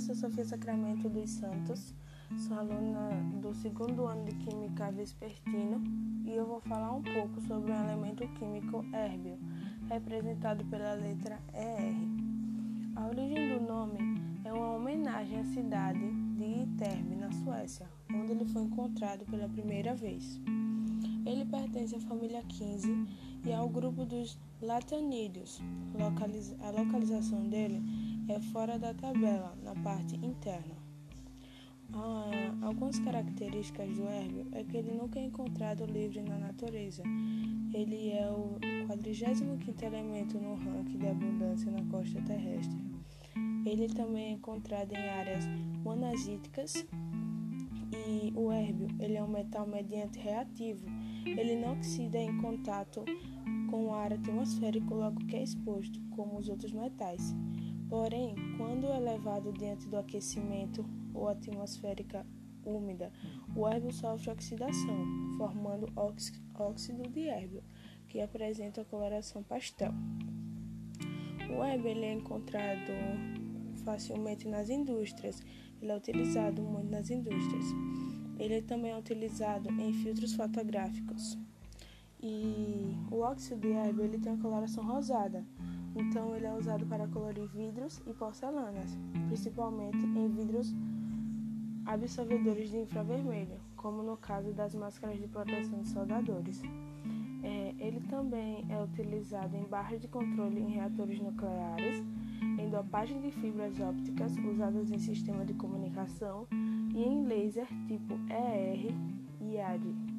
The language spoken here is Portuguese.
sou Sofia Sacramento dos Santos, sou aluna do segundo ano de Química Vespertino e eu vou falar um pouco sobre o elemento químico hérbio, representado pela letra ER. A origem do nome é uma homenagem à cidade de Iterbe, na Suécia, onde ele foi encontrado pela primeira vez. Ele pertence à família 15 e ao grupo dos latanídeos. Localiza a localização dele é fora da tabela, na parte interna. Ah, algumas características do hérbio é que ele nunca é encontrado livre na natureza. Ele é o 45 elemento no ranking de abundância na costa terrestre. Ele também é encontrado em áreas monazíticas e o hérbio ele é um metal mediante reativo. Ele não oxida em contato com o ar atmosférico logo que é exposto, como os outros metais. Porém, quando é levado diante do aquecimento ou atmosférica úmida, o hérbio sofre oxidação, formando óxido de hérbio, que apresenta a coloração pastel. O hérbio é encontrado facilmente nas indústrias, ele é utilizado muito nas indústrias. Ele também é utilizado em filtros fotográficos. E o óxido de hérbio ele tem uma coloração rosada, então ele é usado para colorir vidros e porcelanas, principalmente em vidros absorvedores de infravermelho, como no caso das máscaras de proteção de soldadores. É, ele também é utilizado em barras de controle em reatores nucleares, em dopagem de fibras ópticas usadas em sistema de comunicação e em laser tipo ER e AD.